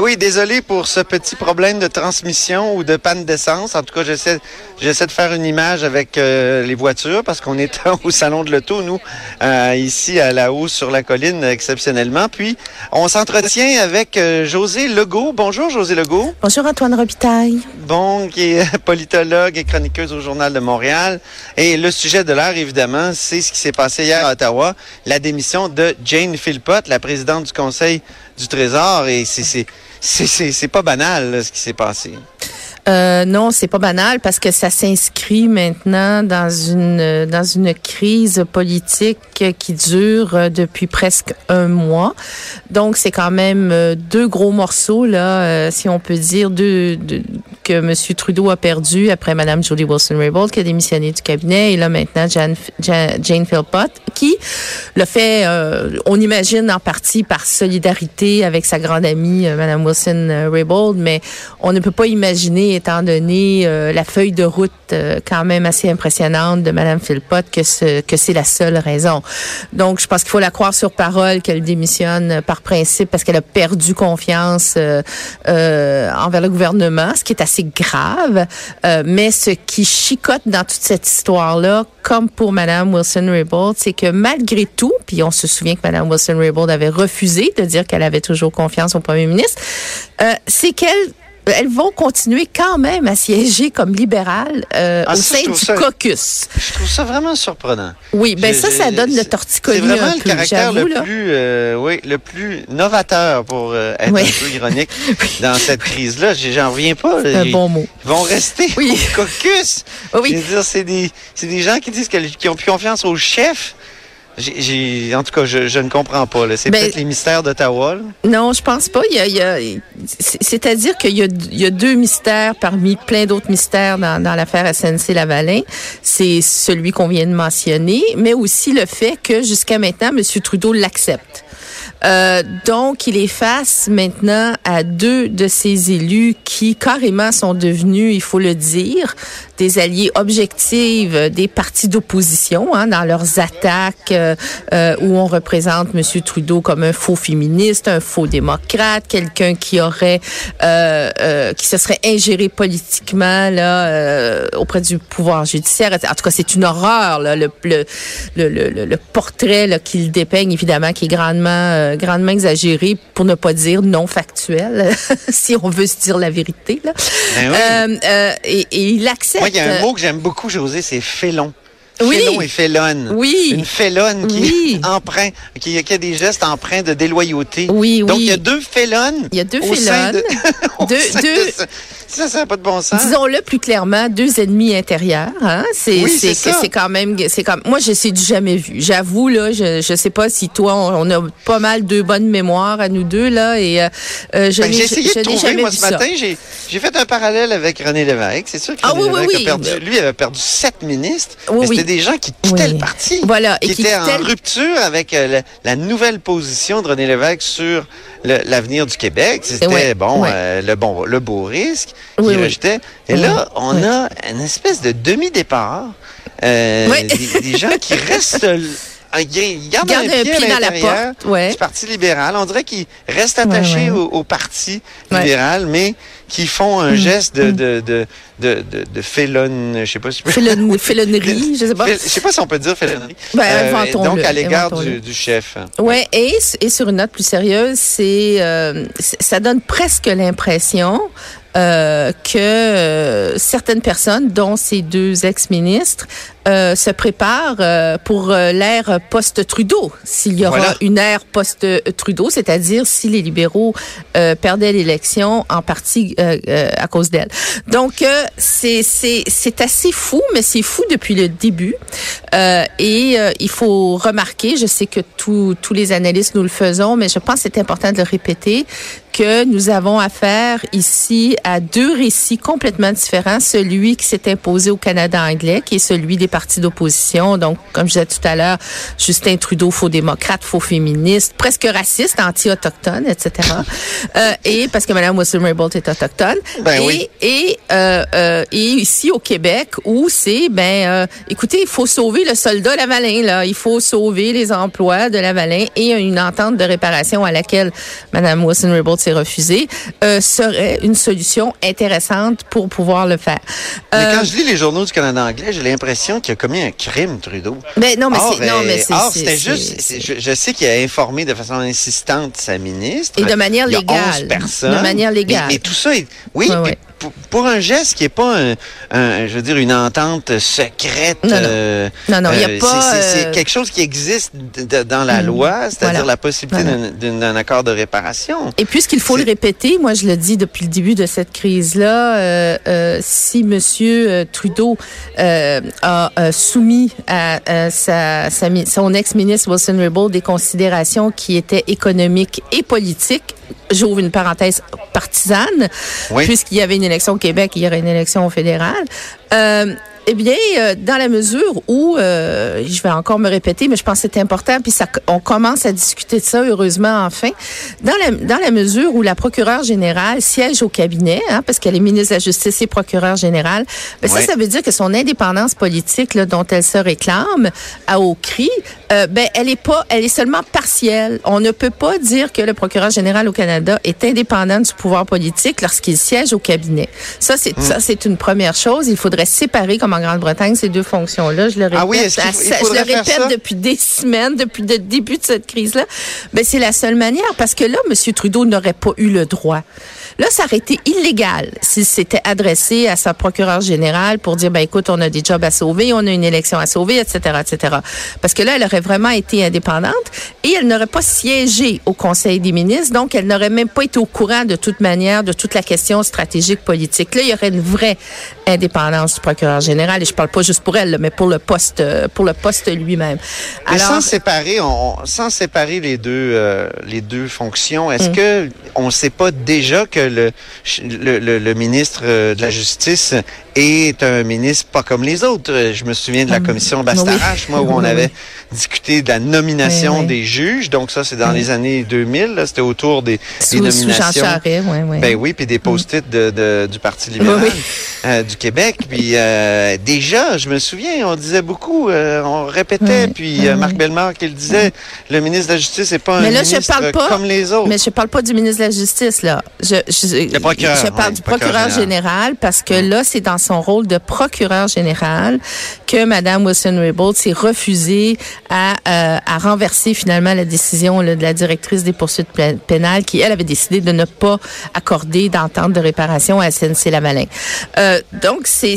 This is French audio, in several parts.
Ben oui, désolé pour ce petit problème de transmission ou de panne d'essence. En tout cas, j'essaie, j'essaie de faire une image avec euh, les voitures parce qu'on est au salon de l'auto, nous, euh, ici à la hausse sur la colline, exceptionnellement. Puis, on s'entretient avec euh, José Legault. Bonjour, José Legault. Bonjour, Antoine Robitaille. Bon, qui est politologue et chroniqueuse au Journal de Montréal. Et le sujet de l'heure, évidemment, c'est ce qui s'est passé hier à Ottawa, la démission de Jane Philpott, la présidente du Conseil du Trésor. Et c'est, c'est, pas banal, là, ce qui s'est passé. Euh, non, c'est pas banal parce que ça s'inscrit maintenant dans une dans une crise politique qui dure euh, depuis presque un mois. Donc c'est quand même euh, deux gros morceaux là, si on peut dire, deux, que M. Trudeau a perdu après Mme Julie Wilson-Raybould qui a démissionné du cabinet et là maintenant Jane, Jane Philpott qui le fait, on imagine en partie par solidarité avec sa grande amie Mme Wilson-Raybould, mais on ne peut pas imaginer étant donné euh, la feuille de route euh, quand même assez impressionnante de Mme Philpott, que, ce, que c'est la seule raison. Donc, je pense qu'il faut la croire sur parole qu'elle démissionne par principe parce qu'elle a perdu confiance euh, envers le gouvernement, ce qui est assez grave. mais ce qui chicote dans toute cette histoire-là, comme pour Mme Wilson-Raybould, c'est que malgré tout, puis on se souvient que Mme Wilson-Raybould avait refusé de dire qu'elle avait toujours confiance au premier ministre, c'est qu'elle elles vont continuer quand même à siéger comme libérales euh, ah, au sein du caucus. Je trouve ça vraiment surprenant. Oui, ben ça, ça donne le torticolis C'est vraiment le caractère le plus, euh, oui, le plus novateur pour euh, être un peu ironique dans cette crise-là. J'en reviens pas. C'est un bon mot. Ils vont rester au caucus. Oui. c'est des, des gens qui disent qu'ils ont plus confiance au chef j'ai, en tout cas, je, ne comprends pas. C'est ben, peut-être les mystères d'Ottawa. Non, je pense pas. C'est-à-dire qu'il y a, il y a deux mystères parmi plein d'autres mystères dans, dans l'affaire SNC-Lavalin. C'est celui qu'on vient de mentionner, mais aussi le fait que jusqu'à maintenant, M. Trudeau l'accepte. Euh, donc, il est face maintenant à deux de ses élus qui carrément sont devenus, il faut le dire, des alliés objectifs des partis d'opposition hein, dans leurs attaques euh, euh, où on représente M. Trudeau comme un faux féministe, un faux démocrate, quelqu'un qui aurait, euh, qui se serait ingéré politiquement là auprès du pouvoir judiciaire. En tout cas, c'est une horreur là, le, le, le, le, portrait qu'il dépeigne évidemment qui est grandement grandement exagéré pour ne pas dire non factuel si on veut se dire la vérité là. Ben et, et, il accepte il y a un mot que j'aime beaucoup, José, c'est félon. Oui. Félon et félonne. Oui. Une félonne qui emprunt, qui, a des gestes empreints de déloyauté. Oui, oui. Donc, il y a deux félonnes. Il y a deux félonnes. deux, deux, ça, ça n'a pas de bon sens. Disons-le plus clairement, deux ennemis intérieurs. Hein? C'est c'est c'est quand même c'est comme moi je sais du jamais vu. J'avoue là, je je sais pas si toi on, a pas mal de bonnes mémoires à nous deux là et euh, euh je ben, j'ai essayé de trouver moi ce matin j'ai j'ai fait un parallèle avec René Lévesque. C'est sûr que ah, René oui, a perdu, lui avait perdu sept ministres. mais c'était des gens qui quittaient le parti. Voilà et qui, étaient en rupture avec euh, la, nouvelle position de René Lévesque sur l'avenir du Québec. C'était bon euh, le bon le beau risque qui rejetait. Et là, on a une espèce de demi-départ. Euh, des, gens qui restent ils gardent un, pied, dans la porte du Parti libéral. On dirait qu'ils restent attachés Au, Parti libéral, mais qui font un mm. geste de, mm. de, de, de, de, félonne, je sais pas si Félonnerie, je sais pas. Je sais pas si on peut dire félonnerie. Ben, euh, donc, à l'égard du, du, chef. Ouais, et, et sur une note plus sérieuse, c'est, euh, ça donne presque l'impression euh, que euh, certaines personnes, dont ces deux ex-ministres, euh, se préparent euh, pour l'ère post-Trudeau, s'il y aura une ère post-Trudeau, c'est-à-dire si les libéraux perdaient l'élection en partie à cause d'elle. Donc, c'est c'est assez fou, mais c'est fou depuis le début. et il faut remarquer, je sais que tous tous les analystes nous le faisons, mais je pense que c'est important de le répéter, que nous avons affaire ici à deux récits complètement différents. Celui qui s'est imposé au Canada anglais, qui est celui des partis d'opposition. Donc, comme je disais tout à l'heure, Justin Trudeau, faux démocrate, faux féministe, presque raciste, anti-autochtone, etc. euh, et parce que Mme Wilson-Raybould est autochtone. Ben et, oui. et, euh, euh, et ici au Québec, où c'est, ben, euh, écoutez, il faut sauver le soldat Lavalin, là. Il faut sauver les emplois de Lavalin et une entente de réparation à laquelle Mme Wilson-Raybould s'est refusée euh, serait une solution intéressante pour pouvoir le faire. Mais Euh, quand je lis les journaux du Canada anglais, j'ai l'impression qu'il a commis un crime, Trudeau. ben, non, mais c'est, non, euh, mais c'est, or, c'est- c'était c'est- juste, c'est- je, je sais qu'il a informé de façon insistante sa ministre. Et de manière Il y a légale. 11 personnes. De manière légale. Mais, mais tout ça est, oui, Ouais, puis ouais. Pour, pour un geste qui est pas un, un- je veux dire, une entente secrète. Non, non. euh, Non, non, il y a euh, pas, c'est- C'est euh, c'est quelque chose qui existe dans la Mhm. loi, c'est-à-dire Voilà. la possibilité d'un- accord de réparation. Et puisqu'il faut le répéter, moi je le dis depuis le début de cette crise-là, euh, euh, si Monsieur euh, Trudeau euh, a euh, soumis à, à sa, sa son ex-ministre Wilson Raybould des considérations qui étaient économiques et politiques, j'ouvre une parenthèse partisane, Oui. puisqu'il y avait une élection au Québec, il y aurait une élection au fédéral. Euh, eh bien, euh, dans la mesure où, euh, je vais encore me répéter, mais je pense que c'est important, puis ça, on commence à discuter de ça, heureusement, enfin, dans la, dans la mesure où la procureure générale siège au cabinet, hein, parce qu'elle est ministre de la Justice et procureure générale, ben Ouais. ça, ça veut dire que son indépendance politique là, dont elle se réclame à haut cri, euh, ben, elle est pas, elle est seulement partielle. On ne peut pas dire que le procureur général au Canada est indépendant du pouvoir politique lorsqu'il siège au cabinet. Ça, c'est Hmm. ça, c'est une première chose. Il faudrait séparer, comme en Grande-Bretagne, ces deux fonctions-là. Je le répète, Ah oui, à- je le répète depuis des semaines, depuis le début de cette crise-là. Ben, c'est la seule manière, parce que là, M. Trudeau n'aurait pas eu le droit. Là, ça aurait été illégal s'il s'était adressé à sa procureure générale pour dire, ben écoute, on a des jobs à sauver, on a une élection à sauver, etc., etc. Parce que là, elle aurait vraiment été indépendante et elle n'aurait pas siégé au Conseil des ministres, donc elle n'aurait même pas été au courant de toute manière de toute la question stratégique politique. Là, il y aurait une vraie indépendance du procureur général et je parle pas juste pour elle, mais pour le poste, euh, pour le poste lui-même. Sans séparer, on, sans séparer les deux, euh, les deux fonctions, est-ce Mm. que on ne sait pas déjà que le, le, le- le ministre euh, de la Justice est un ministre pas comme les autres? Je me souviens de la Mm. commission Bastarache, moi, où on Oui, avait oui. discuté de la nomination Oui, oui. des juges. Donc ça, c'est dans Oui. les années 2000. là, C'était autour des, des Sous, sous Jean nominations. Charest, ouais, ouais. Ben oui, puis des post-it de, de- du Parti libéral Oui, oui. euh, du Québec. Puis euh, déjà, je me souviens, on disait beaucoup, euh, on répétait, Oui, puis oui, euh, oui. Marc Bellemare qui le disait, le ministre de la Justice n'est pas un Mais là, je ministre parle pas- comme les autres. Mais je parle pas du ministre de la Justice, là. Je, je, Le procureur, je parle du procureur procureur général. parce que là, c'est dans son rôle de procureur général que Mme Wilson-Raybould s'est refusée à, euh, à renverser finalement la décision là, de la directrice des poursuites pé- pénales qui, elle, avait décidé de ne pas accorder d'entente de réparation à SNC-Lavalin. Euh, donc, c'est...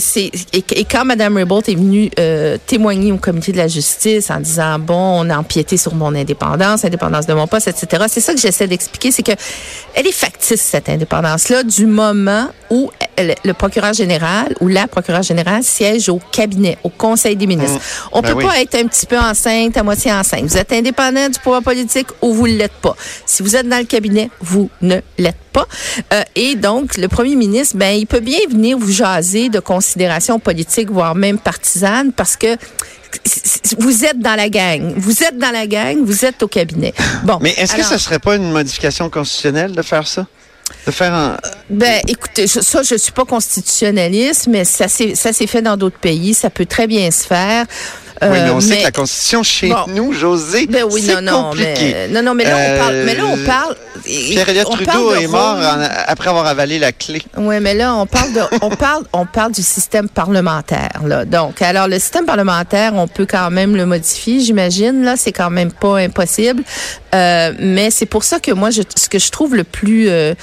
et, et quand Mme Raybould est venue euh, témoigner au comité de la justice en disant, bon, on a empiété sur mon indépendance, indépendance de mon poste, etc., c'est ça que j'essaie d'expliquer, c'est que elle est factice, cette indépendance-là, du moment où elle- le procureur général ou la procureure générale siège au cabinet, au conseil des ministres. On Ben peut oui. pas être un petit peu enceinte, à moitié enceinte. Vous êtes indépendant du pouvoir politique ou vous ne l'êtes pas. Si vous êtes dans le cabinet, vous ne l'êtes pas. Euh, et donc, le premier ministre, ben, il peut bien venir vous jaser de considérations politiques, voire même partisanes, parce que vous êtes dans la gang. Vous êtes dans la gang, vous êtes au cabinet. Bon. Mais est-ce que ce serait pas une modification constitutionnelle de faire ça? De faire un... Ben, écoutez, je- ça, je suis pas constitutionnaliste, mais ça s'est fait dans d'autres pays. Ça peut très bien se faire. Oui, mais Euh, on sait que la Constitution chez bon. nous, José, Ben oui, c'est compliqué. mais, non, non, mais là, on parle, mais là, on Euh, parle. Pierre-Éliott Trudeau est mort en- après avoir avalé la clé. Oui, mais là, on parle de, on parle, on parle du système parlementaire, là. Donc, alors, le système parlementaire, on peut quand même le modifier, j'imagine, là. C'est quand même pas impossible. Euh, mais c'est pour ça que moi, je, ce que je trouve le plus euh,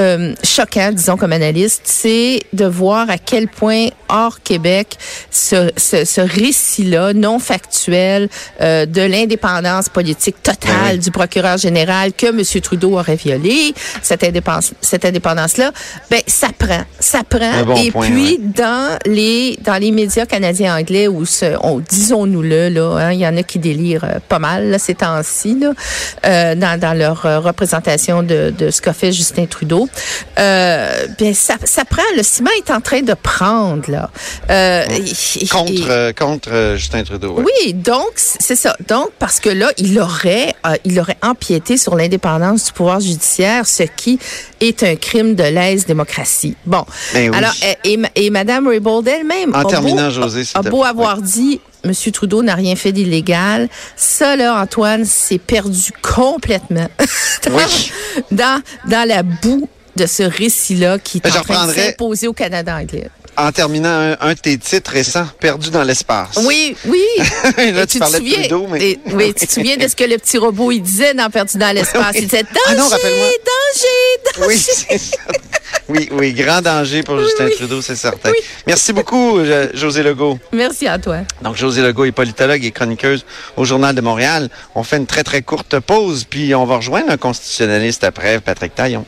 euh, choquant, disons, comme analyste, c'est de voir à quel point, hors Québec, ce, ce, ce récit-là, non factuel, euh, de l'indépendance politique totale Ben oui. du procureur général que M. Trudeau aurait violé, cette indépendance, cette indépendance-là, ben, ça prend, ça prend. Bon Et point, puis, ouais. dans les, dans les médias canadiens anglais, où disons-nous-le, là, hein, il y en a qui délirent euh, pas mal, là, ces temps-ci, là. Dans, dans, leur représentation de, de ce qu'a fait Justin Trudeau. bien, ça, ça prend, le ciment est en train de prendre, là. contre, contre Justin Trudeau. Oui, donc, c'est ça. Donc, parce que là, il aurait, il aurait empiété sur l'indépendance du pouvoir judiciaire, ce qui est un crime de lèse-démocratie. Bon. Ben Alors, et, et, Mme Raybould elle-même en a, terminant, beau, José, a beau avoir dit M. Trudeau n'a rien fait d'illégal. Ça, là, Antoine, s'est perdu complètement dans, dans, la boue de ce récit-là qui est en train de s'imposer au Canada anglais en terminant un, de tes titres récents, Perdu dans l'espace. Oui, oui. Là, tu, parlais de Trudeau, mais... oui, tu te souviens de ce que le petit robot, il disait dans Perdu dans l'espace? Il disait ah danger, danger, danger. Oui, c'est ça. Oui, oui, grand danger pour Justin Trudeau, c'est certain. Merci beaucoup, José Legault. Merci à toi. Donc, José Legault est politologue et chroniqueuse au Journal de Montréal. On fait une très, très courte pause, puis on va rejoindre un constitutionnaliste après, Patrick Taillon.